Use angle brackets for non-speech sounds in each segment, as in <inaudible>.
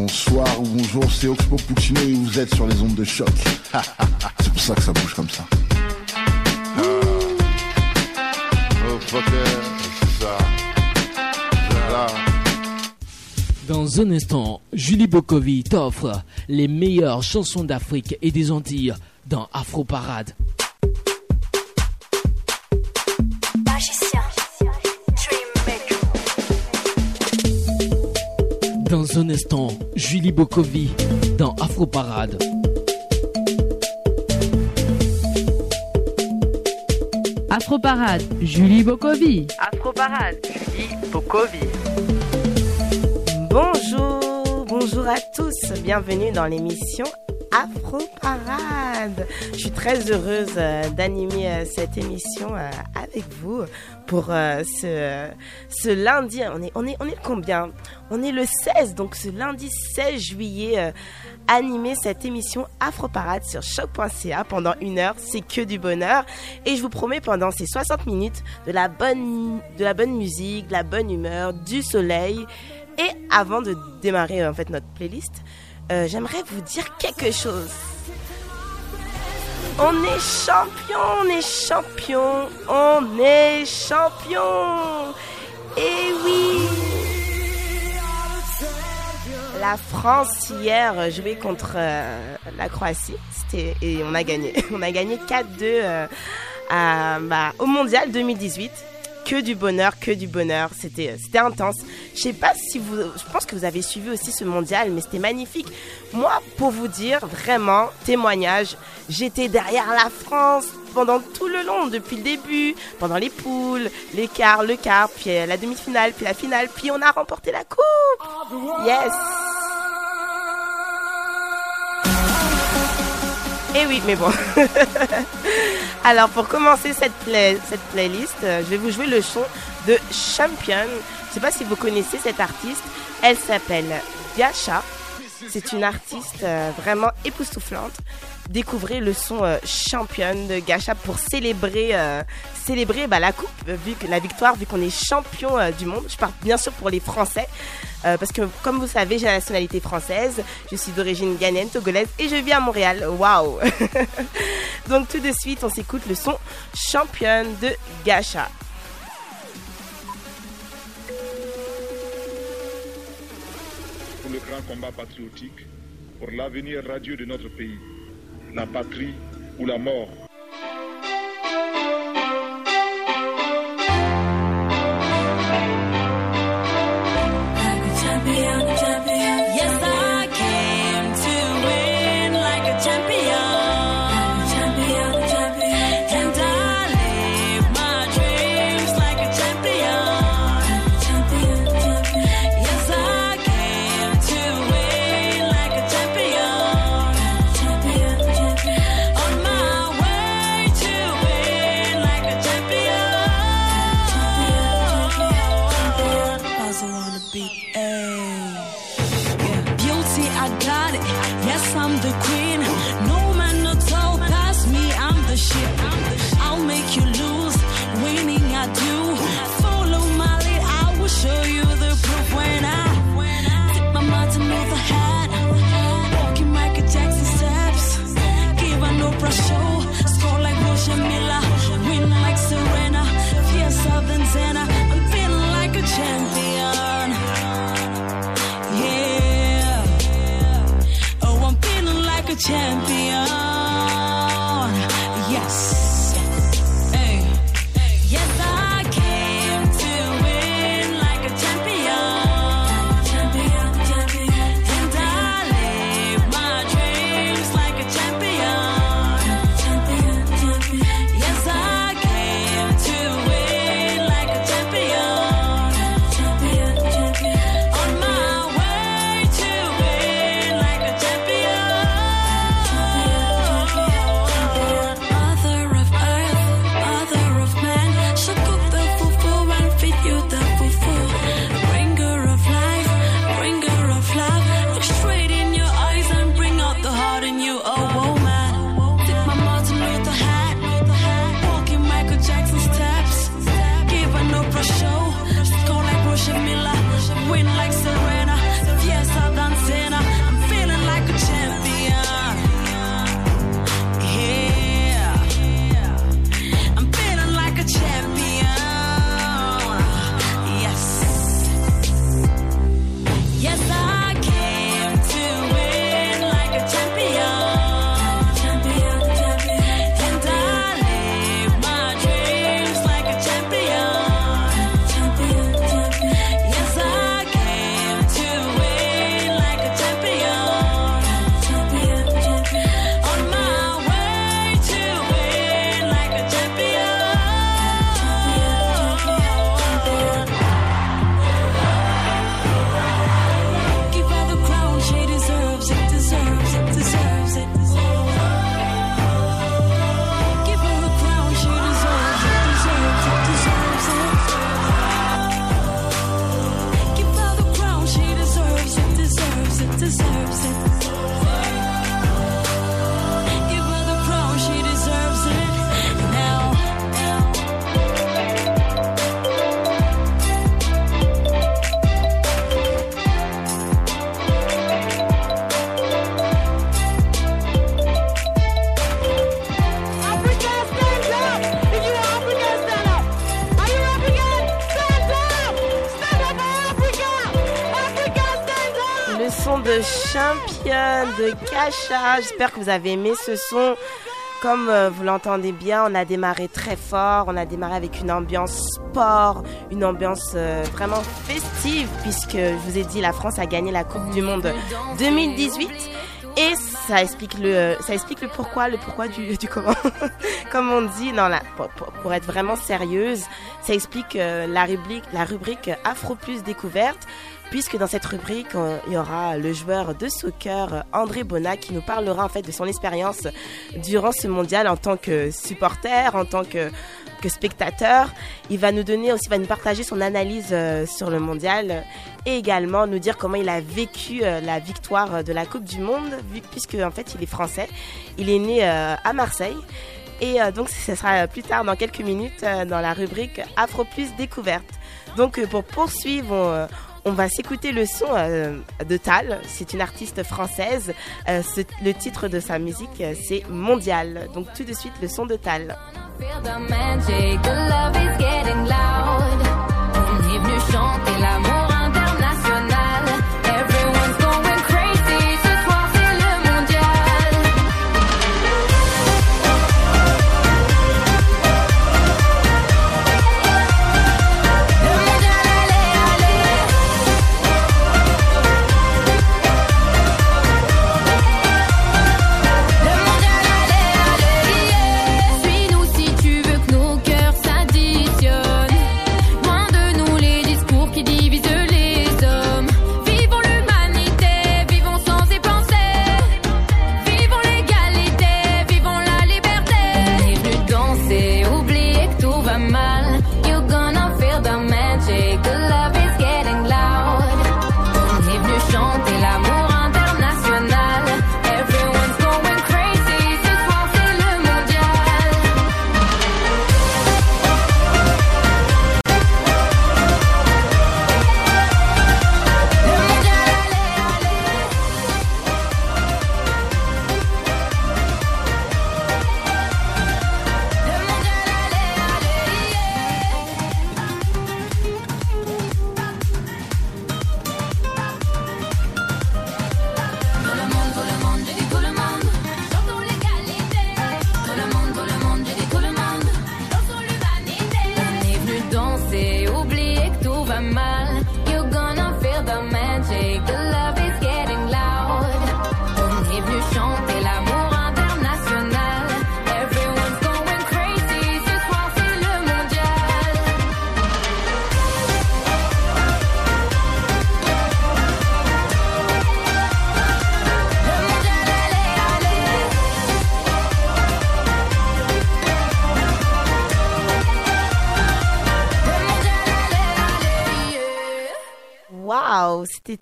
Bonsoir ou bonjour, c'est Oxpo Puccino et vous êtes sur les ondes de choc. <laughs> c'est pour ça que ça bouge comme ça. Dans un instant, Julie Bokovi t'offre les meilleures chansons d'Afrique et des Antilles dans Afro Parade. Dans un instant, Julie Bokovi dans Afro Parade. Afro Parade, Julie Bokovi. Afro Parade, Julie Bokovi. Bonjour, bonjour à tous, bienvenue dans l'émission Afro Parade. Je suis très heureuse euh, d'animer euh, cette émission euh, avec vous pour ce, ce lundi. On est, on, est, on est combien? On est le 16, donc ce lundi 16 juillet, animer cette émission Afro Parade sur choc.ca pendant une heure. C'est que du bonheur. Et je vous promets pendant ces 60 minutes de la bonne, de la bonne musique, de la bonne humeur, du soleil. Et avant de démarrer en fait notre playlist, euh, j'aimerais vous dire quelque chose. On est champion, on est champion, on est champion. Et oui. La France hier jouait contre euh, la Croatie et on a gagné. <laughs> On a gagné 4-2 euh, bah, au Mondial 2018 que du bonheur, que du bonheur. C'était, c'était intense. Je sais pas si vous, je pense que vous avez suivi aussi ce mondial, mais c'était magnifique. Moi, pour vous dire, vraiment, témoignage, j'étais derrière la France pendant tout le long, depuis le début, pendant les poules, les quarts, le quart, puis la demi-finale, puis la finale, puis on a remporté la coupe. Yes. Eh oui, mais bon. <laughs> Alors, pour commencer cette, playlist, euh, je vais vous jouer le son de Champion. Je ne sais pas si vous connaissez cette artiste. Elle s'appelle Gacha. C'est une artiste euh, vraiment époustouflante. Découvrez le son euh, Champion de Gacha pour célébrer, célébrer bah, la coupe, vu que la victoire, vu qu'on est champion du monde. Je parle bien sûr pour les Français. Euh, parce que, comme vous savez, j'ai la nationalité française. Je suis d'origine ghanéenne, togolaise et je vis à Montréal. Waouh <laughs> Donc, tout de suite, on s'écoute le son championne de Gacha. grand combat patriotique pour l'avenir radieux de notre pays, la patrie ou la mort. J'espère que vous avez aimé ce son. Comme euh, vous l'entendez bien, on a démarré très fort. On a démarré avec une ambiance sport, une ambiance euh, vraiment festive, puisque je vous ai dit, la France a gagné la Coupe du Monde 2018. Et ça explique le, ça explique le pourquoi, le pourquoi du, du comment. <laughs> Comme on dit, non, là, pour, être vraiment sérieuse, ça explique euh, la rubrique, Afro Plus découverte puisque dans cette rubrique, il y aura le joueur de soccer André Bonnat qui nous parlera en fait de son expérience durant ce mondial en tant que supporter, en tant que, spectateur. Il va nous donner aussi, va nous partager son analyse euh, sur le mondial et également nous dire comment il a vécu euh, la victoire de la Coupe du Monde, puisque en fait il est français. Il est né à Marseille. Et donc ce sera plus tard dans quelques minutes dans la rubrique Afro Plus découverte. Donc pour poursuivre, on va s'écouter le son euh, de Tal. C'est une artiste française. Euh, le titre de sa musique, euh, c'est Mondial. Donc tout de suite, le son de Tal.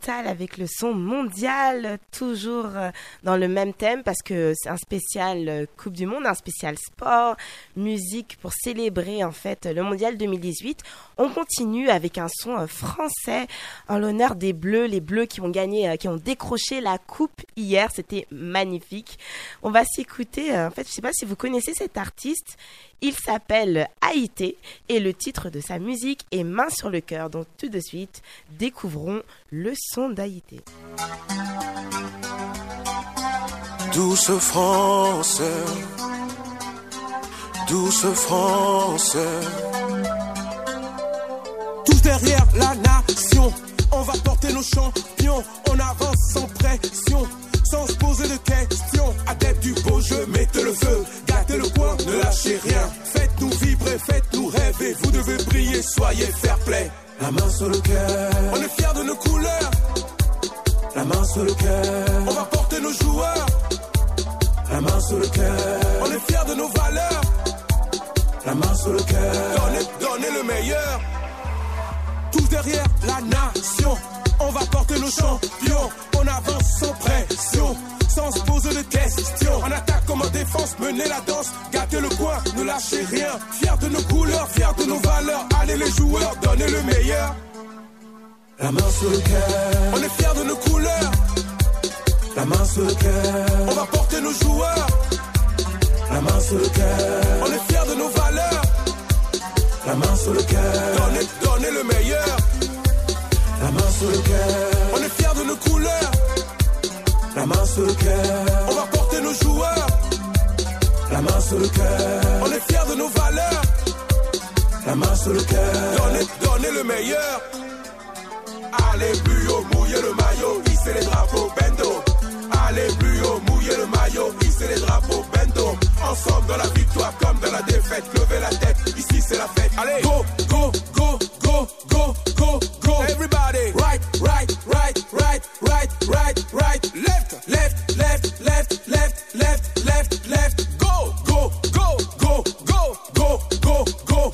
Avec le son mondial, toujours euh, dans le même thème parce que c'est un spécial euh, Coupe du Monde, un spécial sport, musique pour célébrer en fait le mondial 2018. On continue avec un son euh, français en l'honneur des Bleus, les Bleus qui ont gagné, qui ont décroché la coupe hier, c'était magnifique. On va s'écouter, en fait, je sais pas si vous connaissez cet artiste, il s'appelle Haïté et le titre de sa musique est Main sur le cœur. Donc tout de suite, découvrons le son d'Haïté. Douce France, douce France. Tous derrière la nation, on va porter nos champions, on avance sans pression sans se poser de questions. Adepte du beau jeu, mettez le feu, gâtez le coin, ne lâchez rien. Faites-nous vibrer, faites-nous rêver, vous devez briller, soyez fair play. La main sur le cœur, on est fiers de nos couleurs. La main sur le cœur, on va porter nos joueurs. La main sur le cœur, on est fiers de nos valeurs. La main sur le cœur, donnez, donnez le meilleur. Tous derrière la nation on va porter nos champions. On avance sans pression, sans se poser de questions. En attaque comme en défense, mener la danse, nos valeurs. Allez les joueurs, donnez le meilleur. La main sur le cœur, on est fiers de nos couleurs. La main sur le cœur, on va porter nos joueurs. La main sur le cœur, on est fiers de nos valeurs. La main sur le cœur, donnez, donnez le meilleur la main sur le cœur. On est fiers de nos couleurs. La main sur le cœur. On va porter nos joueurs. La main sur le cœur. On est fiers de nos valeurs. La main sur le cœur. Donnez, donnez le meilleur. Allez plus haut, mouillez le maillot, hissez les drapeaux, bendo. Allez plus haut, mouillez le maillot, hissez les drapeaux, bendo. Ensemble dans la victoire comme dans la défaite, levez la tête, ici c'est la fête. Allez, go, go, go, go, go, go, go. Everybody, right, right, right, right, right, right, right. Left, left, left, left, left, left, left, left. Go, go, go, go, go, go, go, go.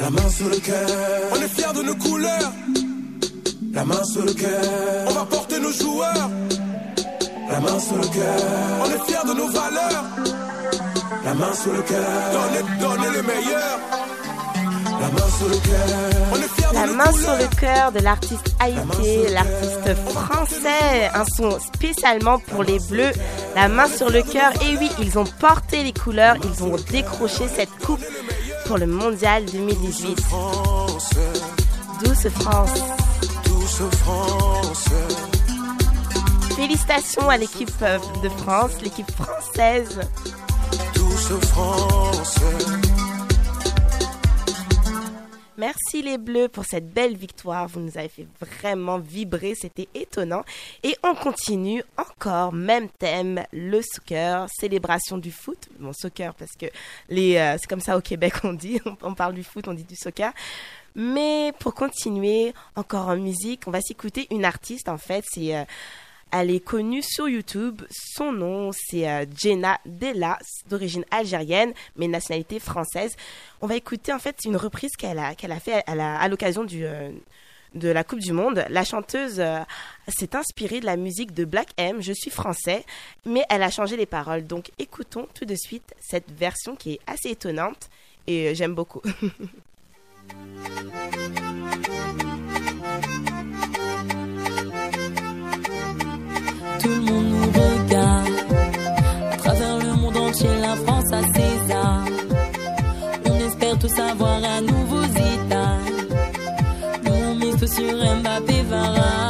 La main sur le cœur. On est fiers de nos couleurs. La main sur le cœur. On va porter nos joueurs. La main sur le cœur. On est fiers de nos valeurs. La main sur le cœur. Donnez, donnez le meilleur. La main sur le cœur. On est fiers La de nos main sur le cœur de l'artiste Haïté, l'artiste français, un son spécialement pour les bleus, la main sur le cœur. Et oui, ils ont porté les couleurs, ils ont décroché cette coupe pour le mondial 2018. France, Douce France. douce France. Félicitations à l'équipe euh, de France, l'équipe française. Douce France. Merci les Bleus pour cette belle victoire. Vous nous avez fait vraiment vibrer, c'était étonnant. Et on continue encore, même thème, le soccer, célébration du foot. Bon, soccer parce que euh, c'est comme ça au Québec on dit, on, <laughs> on parle du foot, on dit du soccer. Mais pour continuer encore en musique, on va s'écouter une artiste en fait, c'est euh, elle est connue sur YouTube. Son nom, c'est euh, Jenna Della, d'origine algérienne, mais nationalité française. On va écouter en fait une reprise qu'elle a, qu'elle a fait à, l'occasion du, euh, de la Coupe du Monde. La chanteuse euh, s'est inspirée de la musique de Black M, Je suis français, mais elle a changé les paroles. Donc écoutons tout de suite cette version qui est assez étonnante et j'aime beaucoup. <laughs> entier, la France ses arts. On espère tous avoir un nouveau Zidane. Nous, on mise sur Mbappé, Varane,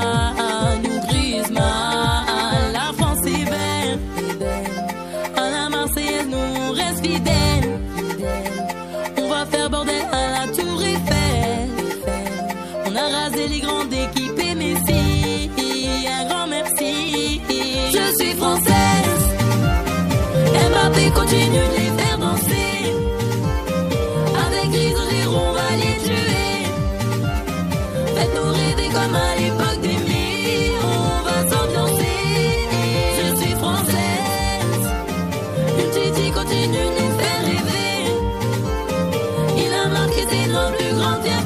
notre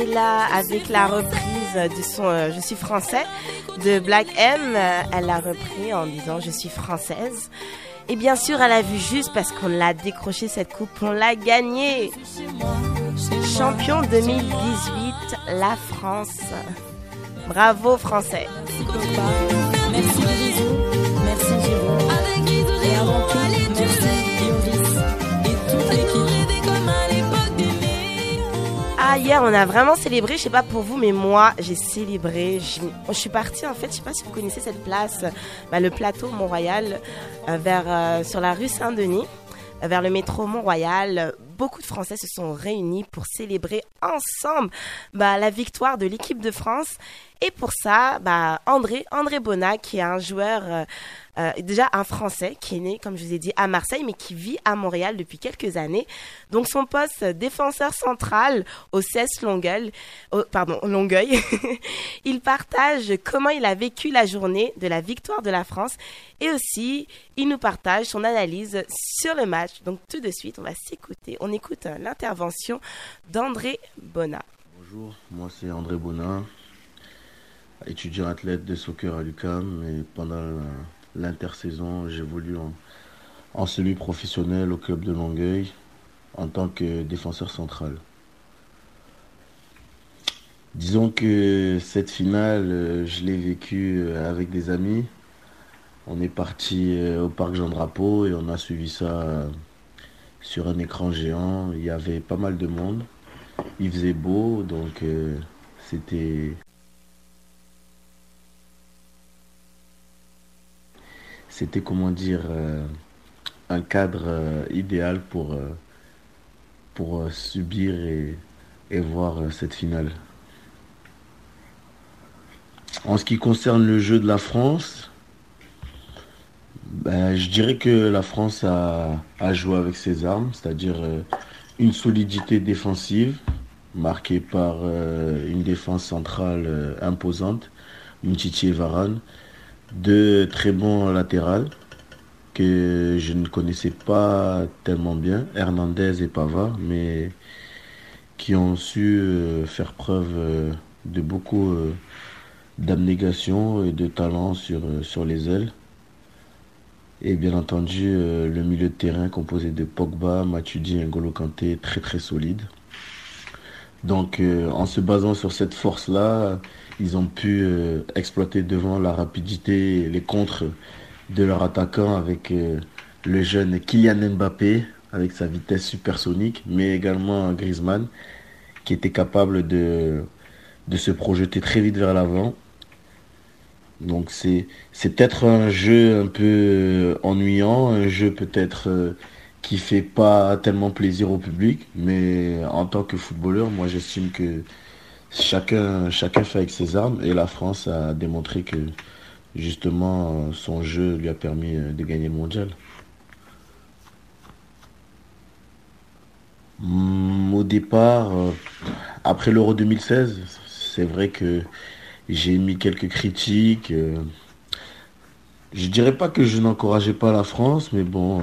Jenna Della avec la reprise du son euh, Je suis français de Black M. Elle l'a repris en disant Je suis française. Et bien sûr, elle a vu juste parce qu'on l'a décroché cette coupe, on l'a gagnée. Champion 2018, la France. Bravo français. On a vraiment célébré. Je sais pas pour vous, mais moi, j'ai célébré. Je, suis partie, en fait, je sais pas si vous connaissez cette place, bah, le plateau Mont-Royal, euh, euh, sur la rue Saint-Denis, euh, vers le métro Mont-Royal. Beaucoup de Français se sont réunis pour célébrer ensemble bah, la victoire de l'équipe de France. Et pour ça, bah, André, André Bonnat, qui est un joueur, euh, euh, déjà un Français, qui est né, comme je vous ai dit, à Marseille, mais qui vit à Montréal depuis quelques années. Donc son poste défenseur central au CES Longueuil, pardon, Longueuil, <laughs> il partage comment il a vécu la journée de la victoire de la France et aussi il nous partage son analyse sur le match. Donc tout de suite, on va s'écouter. On écoute l'intervention d'André Bonnat. Bonjour, moi c'est André Bonin, étudiant athlète de soccer à l'UCAM et pendant l'intersaison j'évolue en, en semi-professionnel au club de Longueuil en tant que défenseur central. Disons que cette finale, euh, je l'ai vécue euh, avec des amis. On est parti euh, au parc Jean Drapeau et on a suivi ça sur un écran géant. Il y avait pas mal de monde. Il faisait beau, donc c'était c'était comment dire euh, un cadre euh, idéal pour euh, subir et, et voir cette finale. En ce qui concerne le jeu de la France, ben, je dirais que la France a, a joué avec ses armes, c'est-à-dire une solidité défensive marquée par une défense centrale imposante, Moutiti et Varane, deux très bons latérales que je ne connaissais pas tellement bien, Hernandez et Pavard, mais qui ont su euh, faire preuve euh, de beaucoup euh, d'abnégation et de talent sur, sur les ailes. Et bien entendu, le milieu de terrain composé de Pogba, Matuidi et N'Golo Kanté, très très solide. Donc, en se basant sur cette force-là, ils ont pu euh, exploiter devant la rapidité et les contres de leur attaquant avec euh, le jeune Kylian Mbappé, avec sa vitesse supersonique, mais également Griezmann, qui était capable de, de se projeter très vite vers l'avant. Donc c'est peut-être un jeu un peu euh, ennuyant, un jeu peut-être qui fait pas tellement plaisir au public, mais en tant que footballeur, moi j'estime que chacun chacun fait avec ses armes et la France a démontré que justement son jeu lui a permis euh, de gagner le mondial. Hmm, Au départ, euh, après l'Euro 2016, c'est vrai que j'ai mis quelques critiques. euh, je dirais pas que je n'encourageais pas la France, mais bon,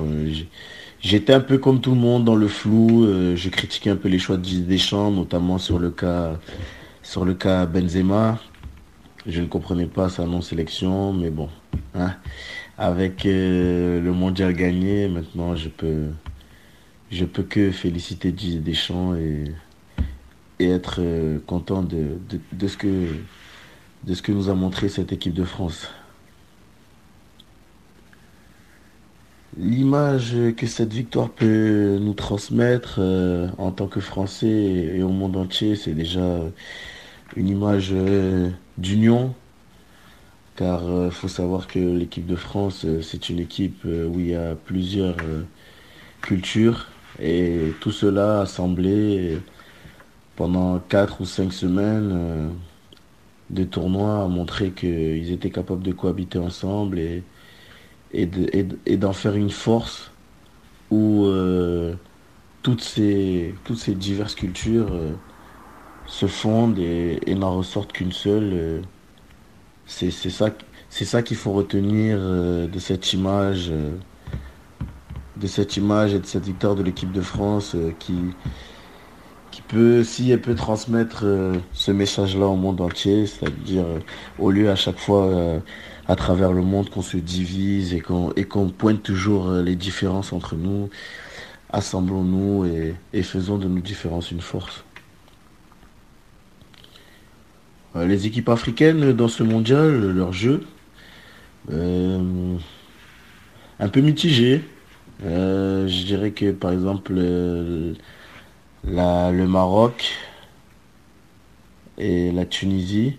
j'étais un peu comme tout le monde dans le flou. je critiquais un peu les choix de Deschamps, notamment sur le cas, sur le cas Benzema. Je ne comprenais pas sa non-sélection, mais bon, hein, avec euh, le mondial gagné, maintenant je peux, je peux que féliciter Didier Deschamps et, être euh, content de ce que, de ce que nous a montré cette équipe de France. L'image que cette victoire peut nous transmettre euh, en tant que Français et au monde entier, c'est déjà une image euh, d'union, car il faut savoir que l'équipe de France, euh, c'est une équipe euh, où il y a plusieurs euh, cultures, et tout cela assemblé pendant quatre ou cinq semaines euh, de tournois a montré qu'ils étaient capables de cohabiter ensemble et et d'en faire une force où euh, toutes ces toutes ces diverses cultures euh, se fondent et, n'en ressortent qu'une seule. euh. c'est ça qu'il faut retenir euh, de cette image euh, de cette image et de cette victoire de l'équipe de France qui peut si elle peut transmettre ce message-là au monde entier, c'est-à-dire au lieu à chaque fois à travers le monde qu'on se divise et qu'on pointe toujours les différences entre nous. Assemblons-nous et faisons de nos différences une force. Euh, les équipes africaines dans ce mondial, leur jeu, euh, un peu mitigé. Euh, je dirais que par exemple euh, le Maroc et la Tunisie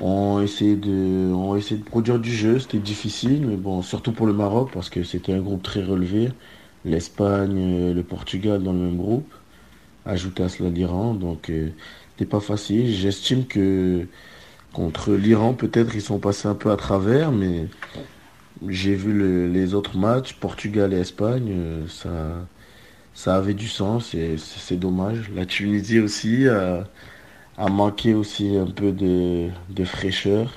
ont essayé de, ont essayé de produire du jeu. C'était difficile, mais bon, surtout pour le Maroc parce que c'était un groupe très relevé. L'Espagne, euh, le Portugal dans le même groupe. Ajouté à cela l'Iran, donc c'était pas facile. J'estime que contre l'Iran, peut-être ils sont passés un peu à travers, mais j'ai vu les autres matchs, Portugal et Espagne, euh, ça, ça avait du sens et c'est dommage. La Tunisie aussi a, manqué aussi un peu de, fraîcheur.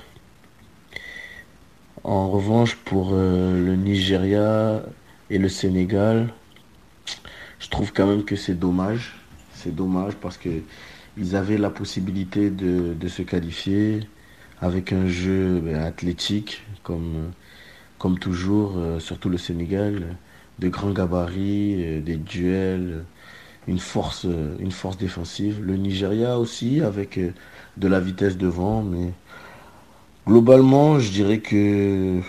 En revanche, pour euh, le Nigeria et le Sénégal, je trouve quand même que c'est dommage. C'est dommage parce que ils avaient la possibilité de, se qualifier avec un jeu ben, athlétique comme, comme toujours, euh, surtout le Sénégal de grands gabarits, euh, des duels, une force, euh, une force défensive. Le Nigeria aussi, avec de la vitesse devant, mais globalement, je dirais que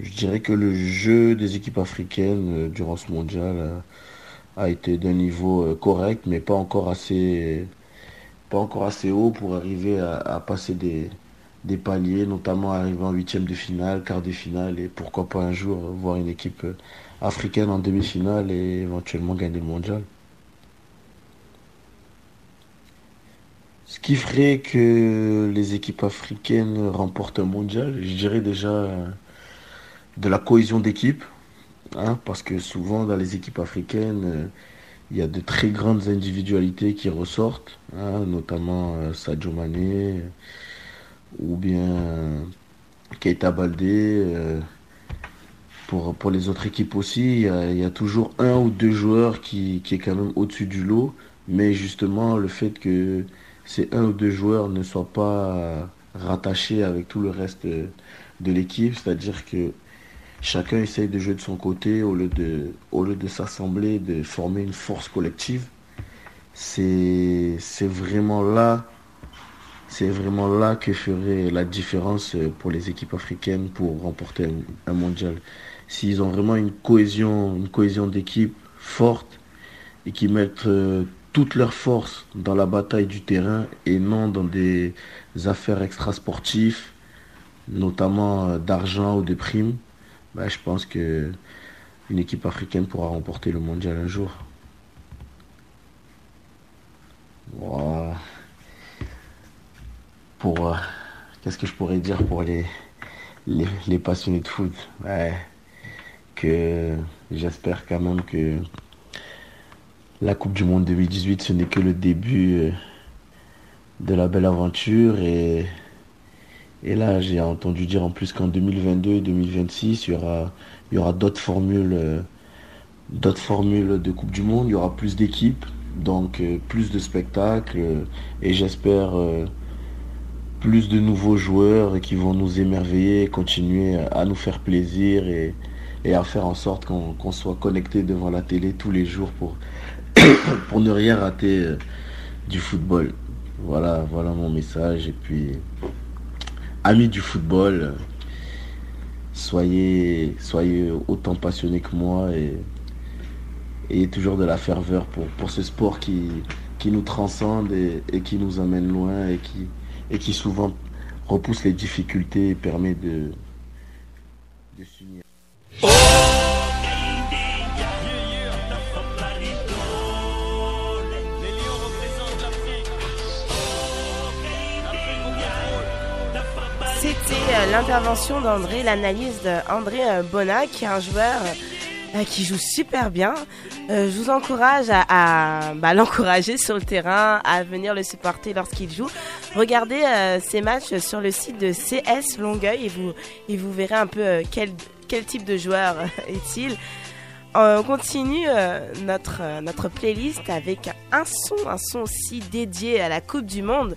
je dirais que le jeu des équipes africaines durant ce mondial a, été d'un niveau correct, mais pas encore assez, pas encore assez haut pour arriver à, passer des, des paliers, notamment arriver en huitième de finale, quart de finale, et pourquoi pas un jour voir une équipe africaine en demi-finale et éventuellement gagner le mondial. Ce qui ferait que les équipes africaines remportent un mondial, je dirais déjà de la cohésion d'équipe, hein, parce que souvent dans les équipes africaines, il y a de très grandes individualités qui ressortent, hein, notamment euh, Sadio Mané ou bien Keita Baldé. Euh, pour, pour les autres équipes aussi, il y, a, toujours un ou deux joueurs qui, qui est quand même au-dessus du lot. Mais justement, le fait que ces un ou deux joueurs ne soient pas rattachés avec tout le reste de, l'équipe, c'est-à-dire que chacun essaye de jouer de son côté au lieu de, s'assembler, de former une force collective. C'est vraiment là, que ferait la différence pour les équipes africaines pour remporter un mondial s'ils ont vraiment une cohésion, une cohésion d'équipe forte et qui mettent euh, toutes leurs forces dans la bataille du terrain et non dans des affaires extrasportives, notamment euh, d'argent ou de primes, bah, je pense que une équipe africaine pourra remporter le mondial un jour. Pour euh, qu'est-ce que je pourrais dire pour les, les, passionnés de foot? Que j'espère quand même que la Coupe du Monde 2018, ce n'est que le début euh, de la belle aventure. Et, et là, j'ai entendu dire en plus qu'en 2022 et 2026, il y aura, d'autres formules, euh, d'autres formules de Coupe du Monde. Il y aura plus d'équipes, donc euh, plus de spectacles. et j'espère plus de nouveaux joueurs qui vont nous émerveiller, continuer à nous faire plaisir et, à faire en sorte qu'on soit connecté devant la télé tous les jours pour, <coughs> pour ne rien rater euh, du football. Voilà, voilà mon message. Et puis, amis du football, soyez, autant passionnés que moi et ayez toujours de la ferveur pour, ce sport qui, nous transcende et, qui nous amène loin et qui, souvent repousse les difficultés et permet de, de s'unir. L'intervention d'André, l'analyse d'André euh, Bonnat, qui est un joueur euh, qui joue super bien. je vous encourage à, bah, <laughs> l'encourager sur le terrain, à venir le supporter lorsqu'il joue. Regardez ses matchs sur le site de CS Longueuil et vous, et vous verrez un peu quel, quel type de joueur est-il. On continue notre, notre playlist avec un son, un son aussi dédié à la Coupe du Monde.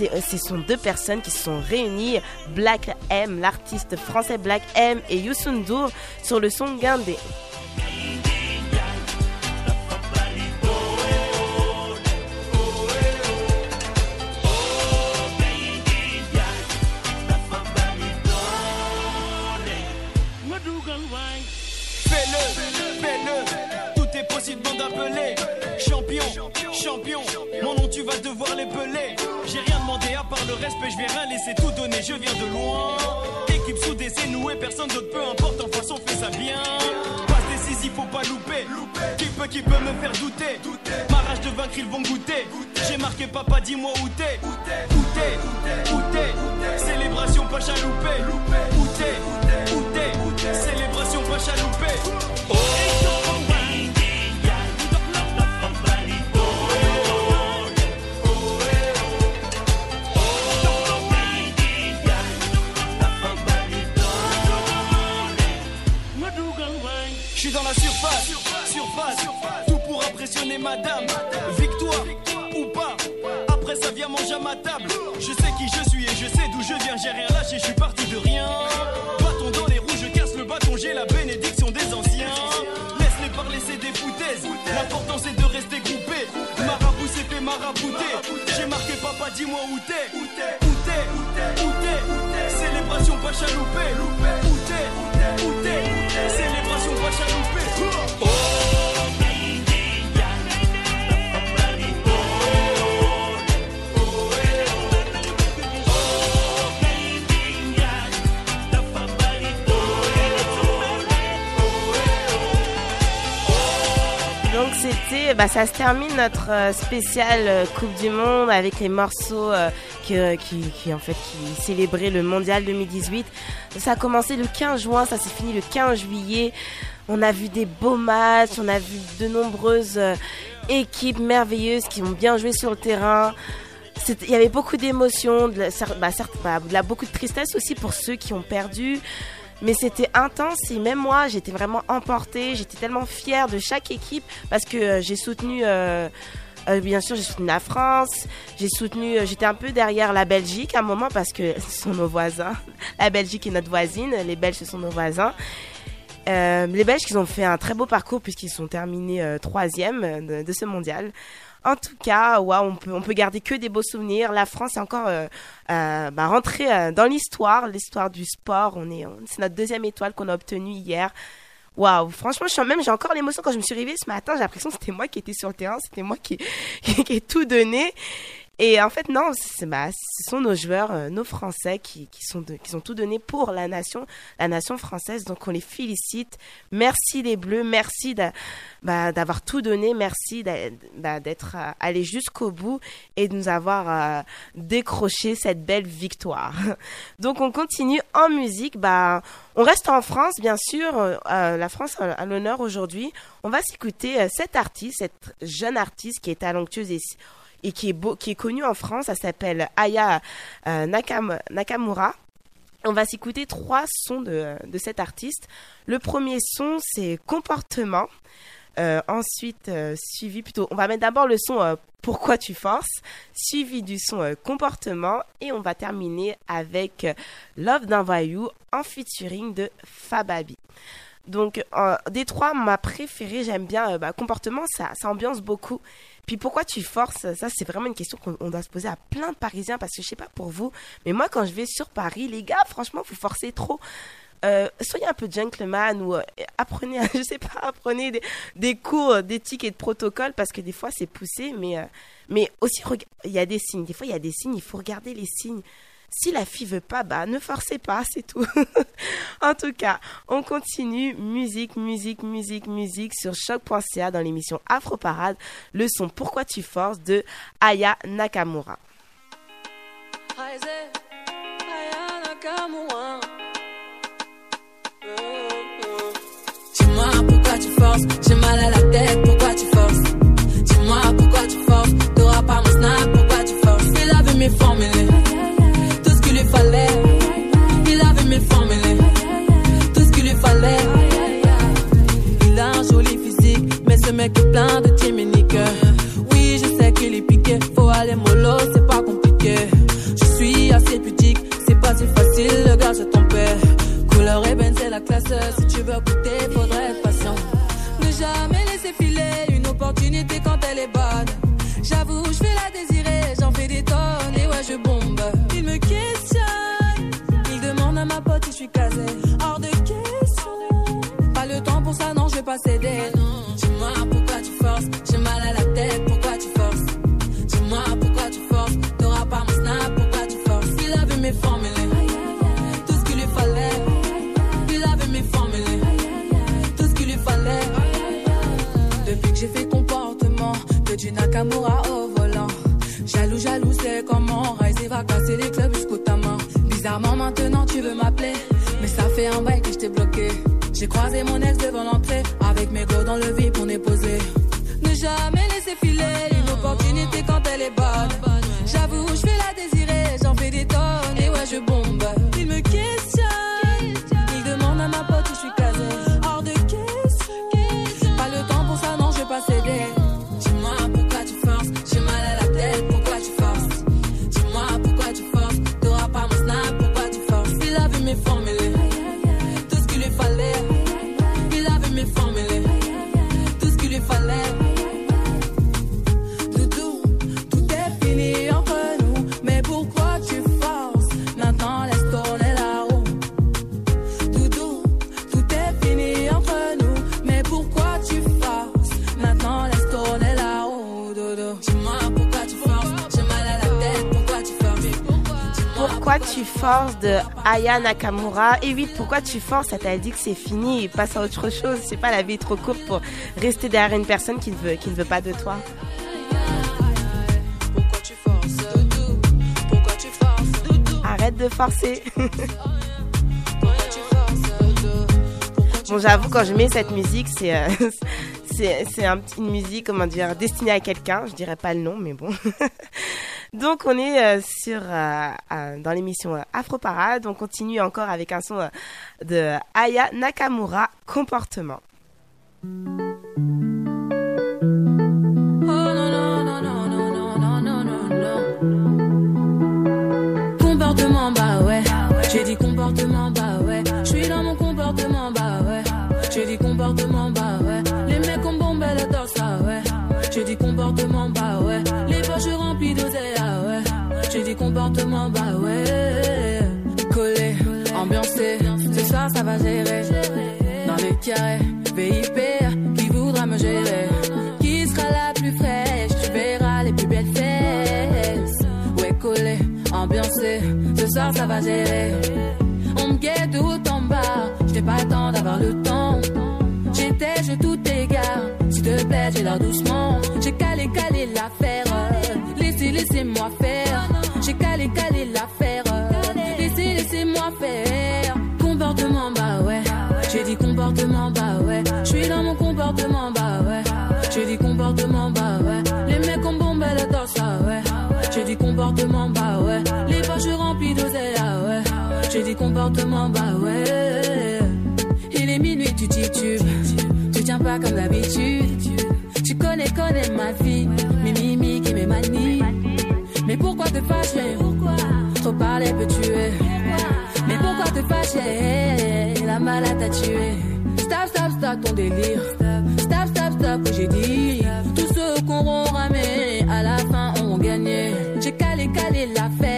Euh, ce sont deux personnes qui se sont réunies, Black M, l'artiste français Black M et Youssou sur le son Gandé. Fais-le, fais-le, tout est possible d'appeler champion, champion. Mon nom, tu vas devoir à part le respect, je vais rien laisser tout donner, je viens de loin. Équipe soudée, c'est noué, personne d'autre, peu importe, en face on fait ça bien. Passe décisif, faut pas louper. Qui peut, qui peut me faire douter? Ma rage de vaincre, ils vont goûter. J'ai marqué papa, dis-moi où t'es. Où t'es Où t'es Célébration pas chaloupé. Où t'es Où t'es Célébration pas chaloupé. Oh. Impressionner madame. Victoire ou pas, après ça vient manger à ma table. Je sais qui je suis et je sais d'où je viens, j'ai rien lâché, je suis parti de rien. Bâton dans les roues, je casse le bâton, j'ai la bénédiction des anciens. Laisse-les parler, c'est des foutaises. L'important c'est de rester groupé. Marabout s'est fait marabouter. J'ai marqué papa, dis-moi où t'es. Où t'es Où t'es Où t'es Célébration pas chaloupé. Bah, ça se termine notre euh, spécial euh, Coupe du Monde avec les morceaux euh, qui, en fait qui célébraient le Mondial 2018. Ça a commencé le 15 juin, ça s'est fini le 15 juillet. On a vu des beaux matchs, on a vu de nombreuses équipes merveilleuses qui ont bien joué sur le terrain. Il y avait beaucoup d'émotions, bah, bah, beaucoup de tristesse aussi pour ceux qui ont perdu. Mais c'était intense et même moi, j'étais vraiment emportée. J'étais tellement fière de chaque équipe parce que euh, j'ai soutenu, euh, euh, bien sûr, j'ai soutenu la France. J'ai soutenu, euh, j'étais un peu derrière la Belgique à un moment parce que <laughs> ce sont nos voisins. La Belgique est notre voisine, les Belges ce sont nos voisins. Euh, les Belges, ils ont fait un très beau parcours puisqu'ils sont terminés troisième de ce mondial. En tout cas, ouais, on peut on peut garder que des beaux souvenirs. La France est encore euh, euh, bah, rentrée euh, dans l'histoire, l'histoire du sport. On est, c'est notre deuxième étoile qu'on a obtenue hier. Waouh, franchement, je suis même, j'ai encore l'émotion quand je me suis réveillée ce matin. J'ai l'impression que c'était moi qui étais sur le terrain, c'était moi qui, <laughs> qui, qui ai tout donné. Et en fait, non, ce sont nos joueurs, euh, nos Français qui, qui, sont qui ont tout donné pour la nation, la nation française. Donc, on les félicite. Merci les Bleus, merci bah, d'avoir tout donné, merci bah, d'être euh, allé jusqu'au bout et de nous avoir euh, décroché cette belle victoire. <laughs> Donc, on continue en musique. Bah, on reste en France, bien sûr. euh, la France a, l'honneur aujourd'hui. On va s'écouter cette artiste, cette jeune artiste qui est talentueuse et et qui est, beau, qui est connue en France. Elle s'appelle Aya euh, Nakam- Nakamura. On va s'écouter trois sons de, de cet artiste. Le premier son, c'est Comportement. Euh, ensuite, euh, suivi plutôt, on va mettre d'abord le son Pourquoi tu forces, suivi du son Comportement, et on va terminer avec Love d'un voyou en featuring de Fababi. Donc, des trois, ma préférée, j'aime bien bah, Comportement, ça, ça ambiance beaucoup. Puis pourquoi tu forces Ça, c'est vraiment une question qu'on on doit se poser à plein de Parisiens parce que je sais pas pour vous, mais moi, quand je vais sur Paris, les gars, franchement, vous forcez trop. Euh, soyez un peu gentleman ou euh, apprenez, <laughs> je sais pas, apprenez des, cours d'éthique et de protocole parce que des fois c'est poussé, mais euh, mais aussi il y a des signes. Des fois il y a des signes, il faut regarder les signes. Si la fille veut pas, bah ne forcez pas, c'est tout. <laughs> en tout cas, on continue musique, musique, musique, musique sur choc.ca dans l'émission Afro Parade. Le son Pourquoi tu forces de Aya Nakamura. Dis-moi pourquoi tu forces, j'ai mal à la tête, pourquoi tu forces? Dis-moi pourquoi tu forces, t'auras pas mon snap, Pourquoi tu forces de Aya Nakamura Et oui, pourquoi tu forces? Ça t'a dit que c'est fini et passe à autre chose. C'est pas la vie est trop courte pour rester derrière une personne qui ne veut, qui ne veut pas de toi. Arrête de forcer. <laughs> Bon, j'avoue, quand je mets cette musique, c'est euh, <laughs> c'est un une musique, comment dire, destinée à quelqu'un. Je dirais pas le nom, mais bon. <laughs> Donc on est euh, sur euh, dans l'émission euh, Afro Parade. On continue encore avec un son de Aya Nakamura, Comportement. Comportement bah ouais, j'ai dit comportement bah ouais, je suis dans mon comportement bah ouais, j'ai dit comportement bah ouais, les mecs ont bombé le torse bah ouais, j'ai dit comportement bah ouais. Poches remplies d'oseille, ah ouais. J'ai dit comportement, bah ouais. Collé, ambiancé, ce soir ça va gérer. Dans les carrés, VIP, qui voudra me gérer? Qui sera la plus fraîche? Tu verras les plus belles fesses Ouais, collé, ambiancé, ce soir ça va gérer On me guette tout en bas, j'ai pas le temps d'avoir le temps J'étais, je tout te plaît, j'ai l'air doucement J'ai calé, calé l'affaire, laissez, laissez-moi faire J'ai calé, calé l'affaire, laissez, laissez-moi faire Comportement, bah ouais j'ai dit comportement, bah ouais. Je suis dans mon comportement, bah ouais. J'ai dit comportement, bah ouais. Les mecs ont bombé le torse, ouais. J'ai dit comportement, bah ouais. Les poches remplies d'oseille, ah ouais. J'ai dit comportement, bah ouais. Il est minuit, tu titubes. Tu tiens pas comme d'habitude. Tu connais, connais ma vie. Mes mimiques et mes manies. Mais pourquoi te fâcher? Trop parler peut tuer. Mais pourquoi te fâcher? La malade t'a tué. Stop, stop, stop ton délire. Stop, stop, stop que j'ai dit. Tous ceux qu'on ramé, à la fin auront gagné. J'ai calé, calé l'affaire.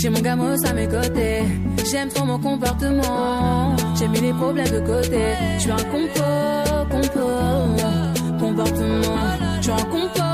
J'ai mon gamos à mes côtés. J'aime trop mon comportement. J'ai mis les problèmes de côté. Je suis un compo, compo, comportement. Je suis un compo,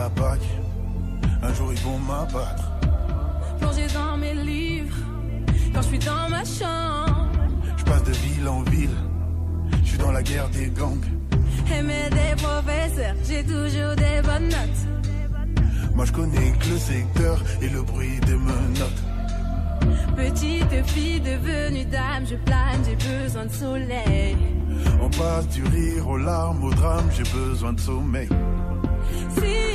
la un jour ils vont m'abattre. Plongé dans mes livres, quand je suis dans ma chambre. Je passe de ville en ville. Je suis dans la guerre des gangs. Aimer des professeurs, j'ai toujours des bonnes notes. Moi je connais que le secteur et le bruit des menottes. Petite fille devenue dame, je plane, j'ai besoin de soleil. On passe du rire aux larmes, au drame, j'ai besoin de sommeil. Si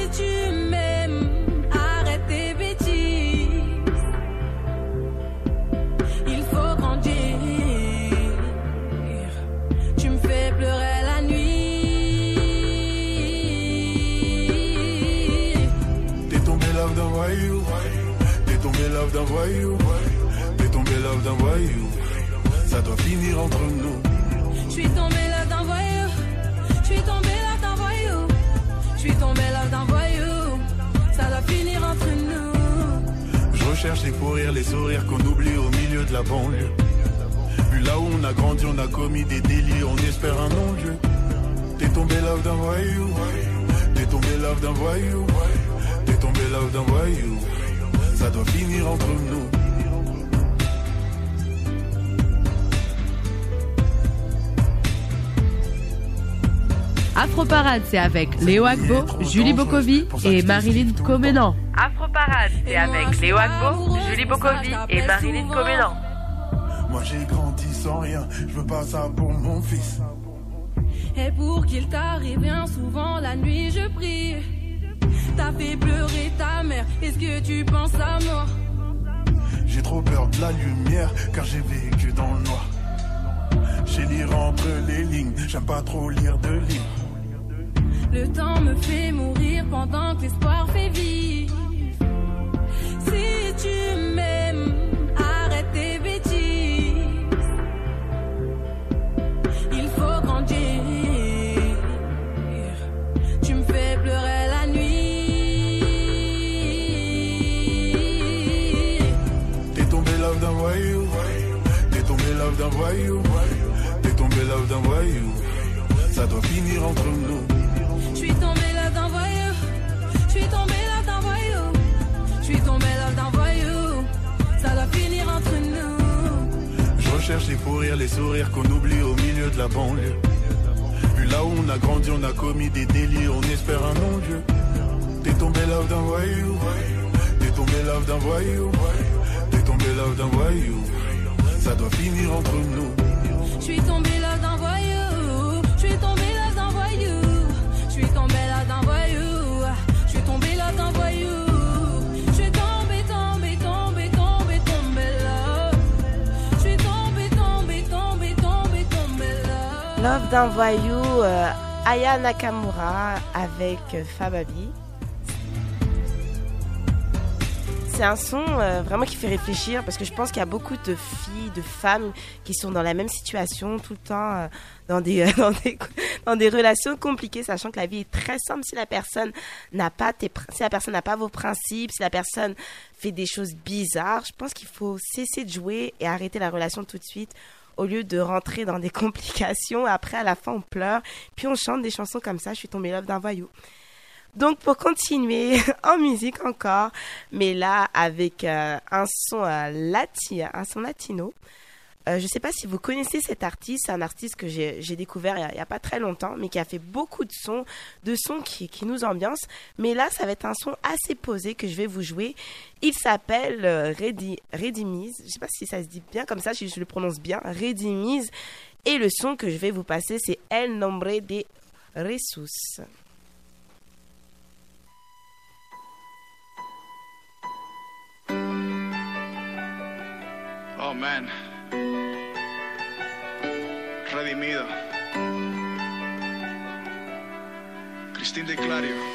love d'un voyou. T'es tombé love d'un voyou. Ça doit finir entre nous. Je suis tombée là d'un voyou. Je suis tombée là d'un voyou. Je suis tombée là d'un voyou. Ça doit finir entre nous. Je recherche les fous rires, les sourires qu'on oublie au milieu de la banlieue. Vu là où on a grandi, on a commis des délits, on espère un non-dieu. T'es tombé love d'un voyou. T'es tombé love d'un voyou. T'es tombé love d'un voyou. Ça doit finir entre nous. Afro Parade, c'est avec Léo Agbo, Julie Bokovi et Marilyn Comenan. Afro Parade, c'est avec Léo Agbo, Julie Bokovi et Marilyn Comenan. Moi j'ai grandi sans rien, je veux pas ça pour mon fils. Et pour qu'il t'arrive bien souvent la nuit, je prie. T'as fait pleurer ta mère, est-ce que tu penses à moi J'ai trop peur de la lumière car j'ai vécu dans le noir. J'ai lire entre les lignes, j'aime pas trop lire de livres. Le temps me fait mourir pendant que l'espoir fait vivre. Si tu m'aimes, d'un voyou. T'es tombé love d'un voyou. Ça doit finir entre nous. Je suis tombée là d'un voyou. Je suis tombée là d'un voyou. Je suis tombée là d'un voyou. Ça doit finir entre nous. Je recherche les fous rires, les sourires qu'on oublie au milieu de la banlieue. Vu là où on a grandi, on a commis des délits, on espère un non-dieu. T'es tombé love d'un voyou. T'es tombé love d'un voyou. T'es tombé love d'un voyou. Ça doit finir entre nous. Je suis tombée là d'un voyou. Je suis tombée là d'un voyou. Je suis tombée là d'un voyou. Je suis tombée là d'un voyou. Je suis tombée, tombée, tombée, tombée, tombée là. Je suis tombée, tombée, tombée, tombée, tombée là. Love d'un voyou, euh, Aya Nakamura avec euh, Fababi. C'est un son euh, vraiment qui fait réfléchir parce que je pense qu'il y a beaucoup de filles, de femmes qui sont dans la même situation tout le temps, euh, dans, des, euh, <laughs> dans, des, dans des relations compliquées, sachant que la vie est très simple si la personne n'a pas tes, si la personne n'a pas vos principes, si la personne fait des choses bizarres. Je pense qu'il faut cesser de jouer et arrêter la relation tout de suite au lieu de rentrer dans des <laughs> complications. Après, à la fin, on pleure, puis on chante des chansons comme ça. Je suis tombée love d'un voyou. Donc, pour continuer <laughs> en musique encore, mais là avec euh, un son euh, un son latino. Euh, je ne sais pas si vous connaissez cet artiste, c'est un artiste que j'ai découvert il n'y a, pas très longtemps, mais qui a fait beaucoup de sons, de sons qui, nous ambiancent. Mais là, ça va être un son assez posé que je vais vous jouer. Il s'appelle euh, Redi, Redimise. Je ne sais pas si ça se dit bien comme ça, si je le prononce bien. Redimise. Et le son que je vais vous passer, c'est El Nombre de Ressus. Man. Redimido. Cristín de Clario.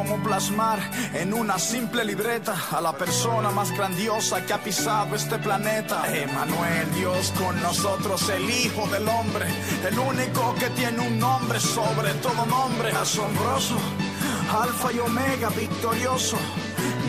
Cómo plasmar en una simple libreta a la persona más grandiosa que ha pisado este planeta. Emanuel, Dios con nosotros, el Hijo del Hombre, el único que tiene un nombre sobre todo nombre, asombroso, alfa y omega, victorioso.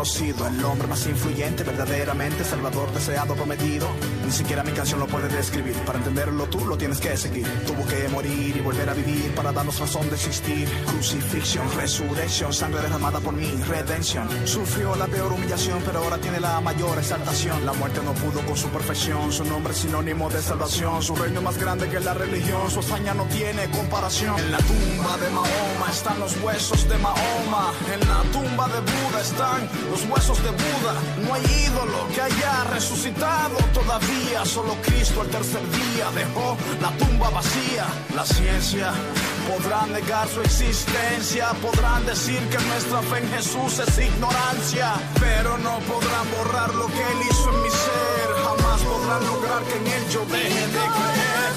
Conocido, el hombre más influyente, verdaderamente salvador, deseado, prometido. Ni siquiera mi canción lo puede describir. Para entenderlo tú lo tienes que seguir. Tuvo que morir y volver a vivir para darnos razón de existir. Crucifixión, resurrección, sangre derramada por mí, redención. Sufrió la peor humillación, pero ahora tiene la mayor exaltación. La muerte no pudo con su perfección, su nombre es sinónimo de salvación. Su reino más grande que la religión, su hazaña no tiene comparación. En la tumba de Mahoma están los huesos de Mahoma. En la tumba de Buda están los huesos de Buda. No hay ídolo que haya resucitado todavía. Solo Cristo el tercer día dejó la tumba vacía. La ciencia podrá negar su existencia. Podrán decir que nuestra fe en Jesús es ignorancia. Pero no podrán borrar lo que Él hizo en mi ser. Jamás podrán lograr que en Él yo deje de creer.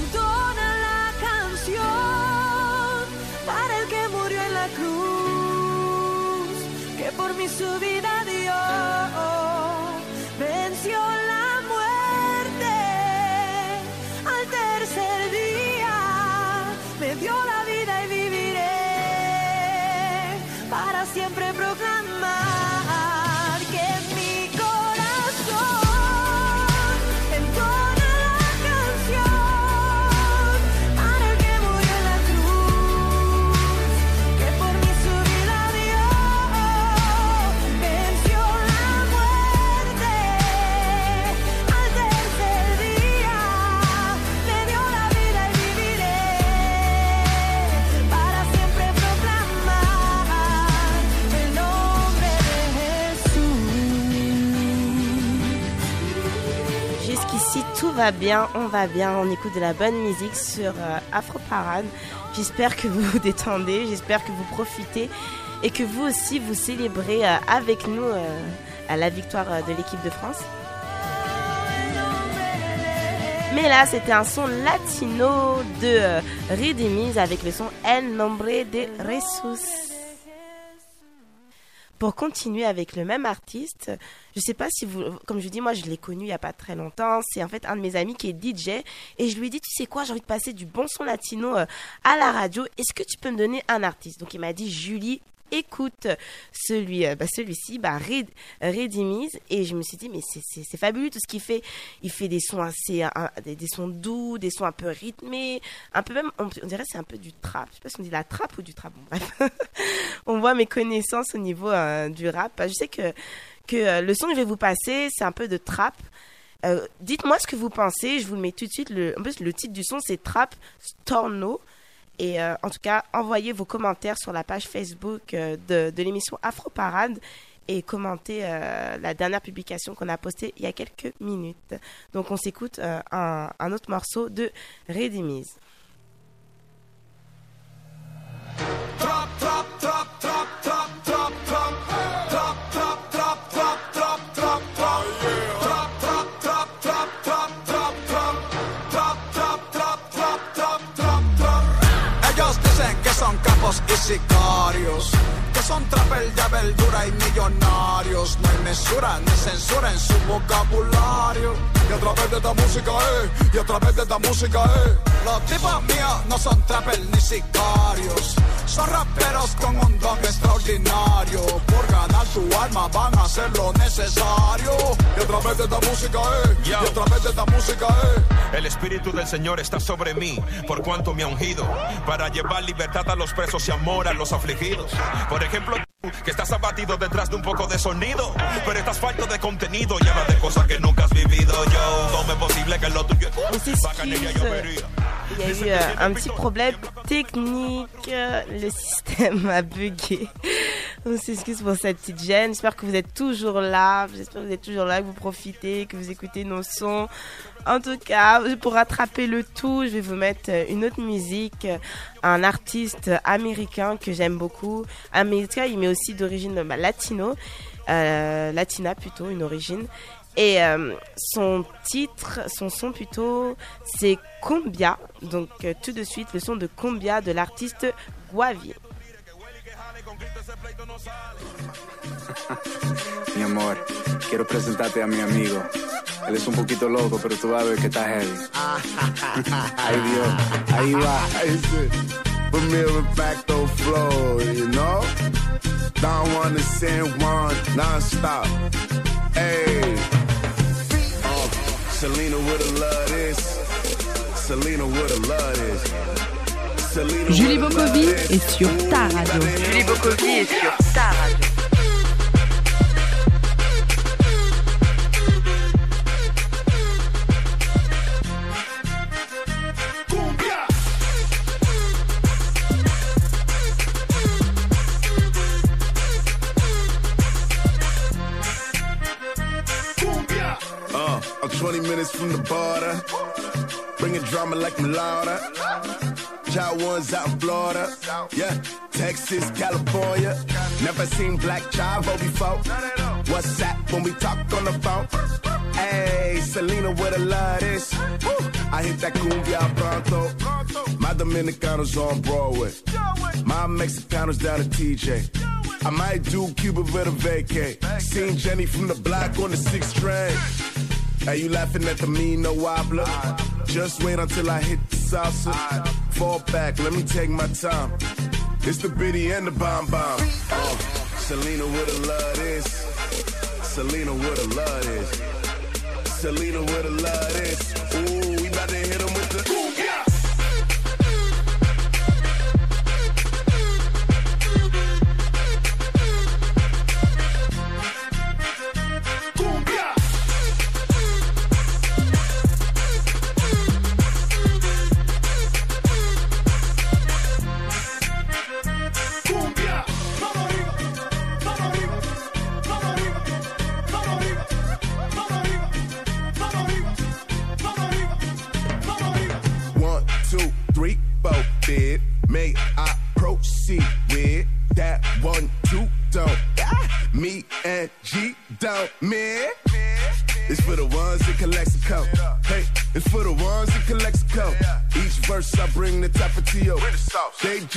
entona la canción para el que murió en la cruz, que por mí su vida va bien, on va bien, on écoute de la bonne musique sur euh, Afro Parade. J'espère que vous <laughs> vous détendez, j'espère que vous profitez et que vous aussi vous célébrez euh, avec nous euh, à la victoire de l'équipe de France. Mais là, c'était un son latino de Redimiz avec le son El Nombre de Jesus. Pour continuer avec le même artiste, je sais pas si vous, comme je dis, moi je l'ai connu il y a pas très longtemps. C'est en fait un de mes amis qui est DJ et je lui ai dit, tu sais quoi, j'ai envie de passer du bon son latino euh, à la radio. Est-ce que tu peux me donner un artiste? Donc il m'a dit, Julie, écoute celui, euh, bah, celui-ci, bah, Red, Redimiz. Et je me suis dit, mais c'est- fabuleux tout ce qu'il fait. Il fait des sons assez, des, sons doux, des sons un peu rythmés, un peu même, on, on dirait c'est un peu du trap. Je sais pas si on dit la trap ou du trap. Bref. <laughs> on voit mes connaissances au niveau euh, du rap. Je sais que, que euh, le son que je vais vous passer, c'est un peu de trap. Dites-moi ce que vous pensez. Je vous le mets tout de suite. Le, en plus, le titre du son, c'est Trap Storno. Et euh, en tout cas, envoyez vos commentaires sur la page Facebook euh, de, l'émission Afro Parade et commentez euh, la dernière publication qu'on a postée il y a quelques minutes. Donc, on s'écoute un, un autre morceau de Redimiz. Trap, son papel de verdura y millonarios. No hay mesura ni censura en su vocabulario. Y a través de esta música, eh, y a través de esta música, eh. Los tipos míos no son trappers ni sicarios. Son raperos con un don extraordinario. Por ganar tu alma van a hacer lo necesario. Y a través de esta música, eh, y a través de esta música, eh. El Espíritu del Señor está sobre mí, por cuanto me ha ungido, para llevar libertad a los presos y amor a los afligidos. Por ejemplo, ejemplo que estás abatido detrás de un poco de sonido, pero estás falto de contenido y habla de cosas que nunca has vivido. Yo, ¿cómo es posible que lo tuyo? Il y a eu euh, un petit problème technique, euh, le système a bugué. <laughs> On s'excuse pour cette petite gêne. J'espère que vous êtes toujours là. J'espère que vous êtes toujours là, que vous profitez, que vous écoutez nos sons. En tout cas, pour rattraper le tout, je vais vous mettre euh, une autre musique, un artiste américain que j'aime beaucoup. Américain, il met aussi d'origine bah, latino, euh, latina plutôt, une origine. Et euh, son titre, son son plutôt, c'est Combia. Donc euh, tout de suite, le son de Combia de l'artiste <laughs> Mi amor, quiero presentarte a mi amigo. Él es un poquito loco, pero tú vas a ver que está heavy. <laughs> Ay Dios, ahí va. Ese familiar facto flow, you know? Don Juan and San Juan, non-stop. Hey. Uh, Selena would've loved this. Selena would've loved this. Julie Bokovi est sur ta radio. Julie Bokovi est sur ta radio. Uh, I'm 20 minutes from the border. Bringing drama like louder. Child ones out in Florida. Yeah, Texas, California. Never seen Black Chavo before. What's that when we talk on the phone? Hey, Selena with a. Woo. I hit that cumbia pronto. My Dominicanos on Broadway. My Mexicanos down at TJ. I might do Cuba with a vacay. Seen Jenny from the block on the sixth train. Are you laughing at the mean no wobbler? Just wait until I hit the salsa. Fall back, let me take my time. It's the biddy and the bomb bomb. Uh, Selena would've loved this. Selena would've loved this. Selena would've loved this. Ooh, we about to hit him with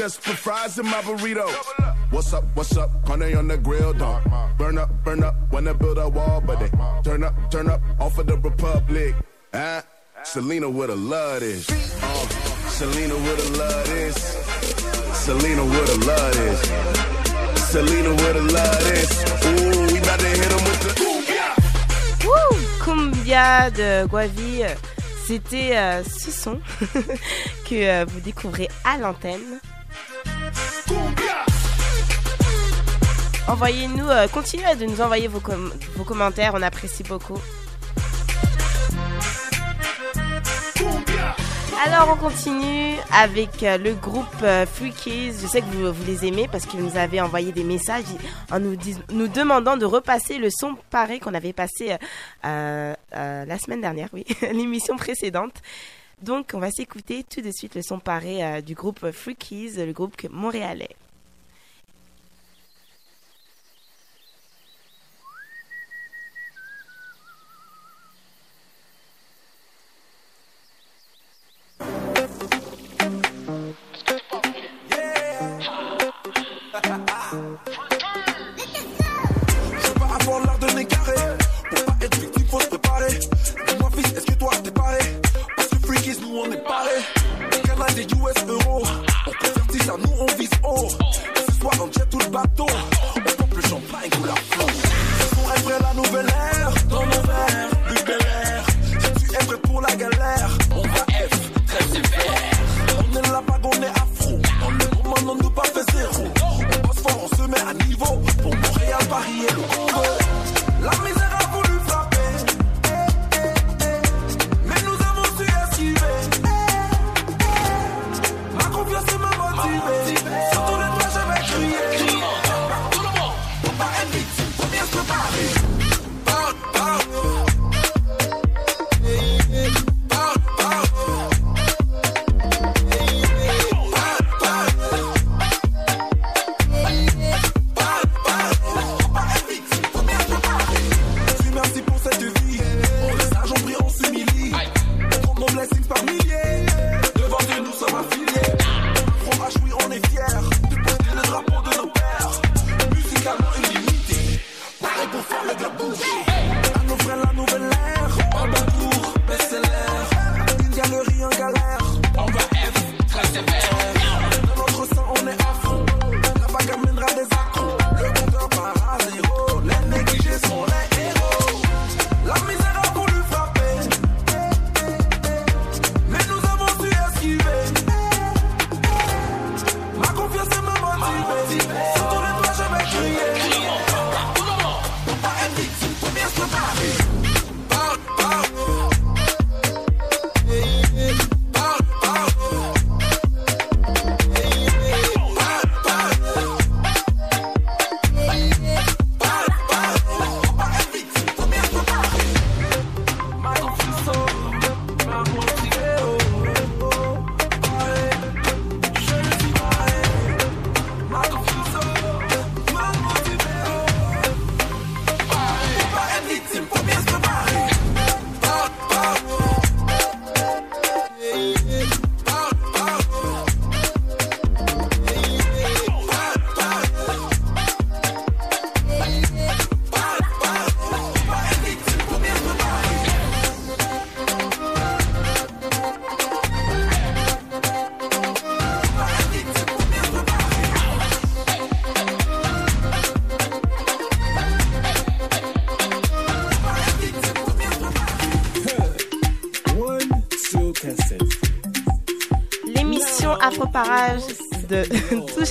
just fries my burrito. What's up, what's up? Honey on the grill, dog? Burn up, burn up, wanna build a wall, but they turn up, turn up, off of the Republic. Ah, Selena would've loved this. Uh, Selena would've loved this. Selena. Selena. Ooh, Cumbia de Guavi, c'était euh, ce son <laughs> que euh, vous découvrez à l'antenne. Envoyez-nous, euh, continuez de nous envoyer vos, vos commentaires, on apprécie beaucoup. Alors on continue avec euh, le groupe euh, Freakies. Je sais que vous, les aimez parce que vous nous avez envoyé des messages en nous, demandant de repasser le son pareil qu'on avait passé euh, la semaine dernière, oui, <laughs> l'émission précédente. Donc on va s'écouter tout de suite le son pareil euh, du groupe Freakies, le groupe montréalais.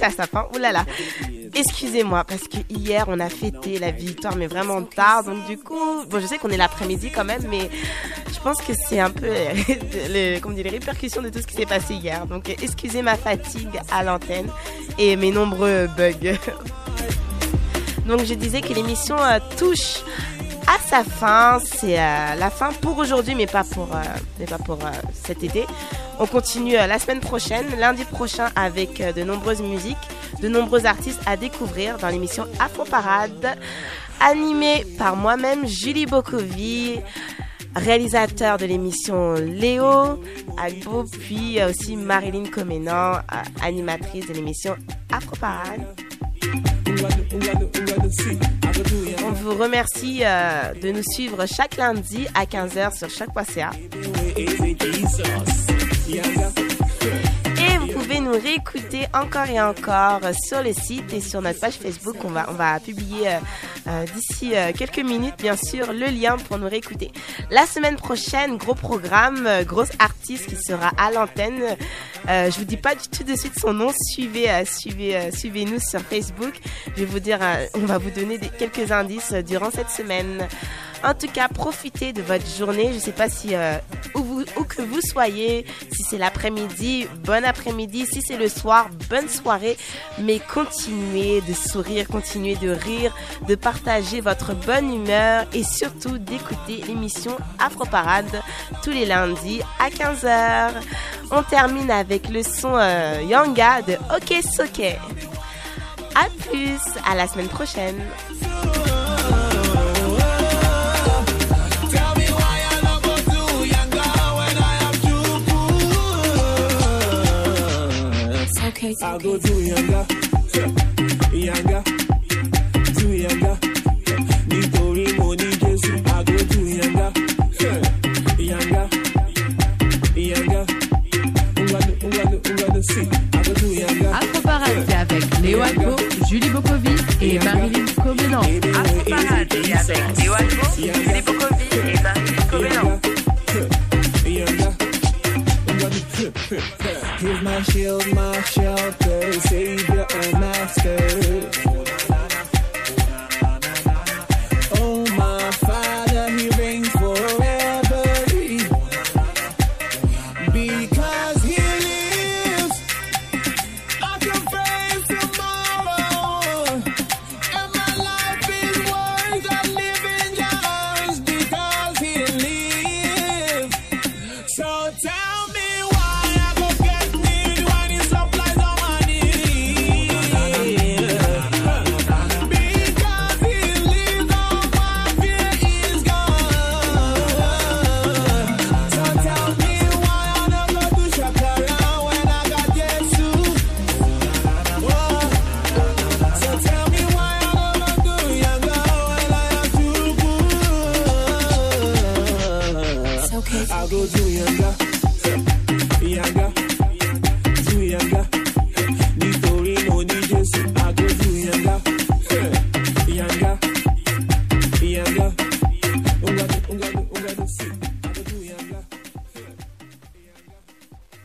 Touche à sa fin. Ouh là là. Excusez-moi parce que hier on a fêté la victoire mais vraiment tard donc du coup bon je sais qu'on est l'après-midi quand même mais je pense que c'est un peu <laughs> dire, les répercussions de tout ce qui s'est passé hier donc excusez ma fatigue à l'antenne et mes nombreux bugs <laughs> donc je disais que l'émission euh, touche à sa fin. C'est euh, la fin pour aujourd'hui, mais pas pour, euh, mais pas pour cet été. On continue euh, la semaine prochaine, lundi prochain, avec euh, de nombreuses musiques, de nombreux artistes à découvrir dans l'émission Afro Parade, animée par moi-même, Julie Bokovi réalisateur de l'émission Léo Agbo, puis euh, aussi Marilyn Comenan, animatrice de l'émission Afro Parade. On vous remercie de nous suivre chaque lundi à 15h sur choc.ca. Et vous pouvez nous réécouter encore et encore sur le site et sur notre page Facebook. On va, on va publier euh, euh, d'ici euh, quelques minutes, bien sûr, le lien pour nous réécouter. La semaine prochaine, gros programme, grosse artiste qui sera à l'antenne. Je vous dis pas du tout de suite son nom. Suivez, suivez, suivez-nous sur Facebook. Je vais vous dire, on va vous donner quelques indices durant cette semaine. En tout cas, profitez de votre journée. Je ne sais pas si euh, où, vous, où que vous soyez, si c'est l'après-midi, bon après-midi, si c'est le soir, bonne soirée. Mais continuez de sourire, continuez de rire, de partager votre bonne humeur et surtout d'écouter l'émission Afro Parade tous les lundis à 15h. On termine avec le son euh, Yanga de Ok Soke. À plus, à la semaine prochaine. Okay. I'll go to Yanga, Yanga, to Yanga. Nítorí mo ní Jésù, I'll go to Yanga, Yanga, Yanga. Ngwanu, ngwanu, ngwanu, si, I'll go to Yanga. Afro Parade, c'est avec Léo Agbo, Julie Bokovi et Marilyn Comenan. Afro Parade, avec Léo Agbo, Julie Bokovi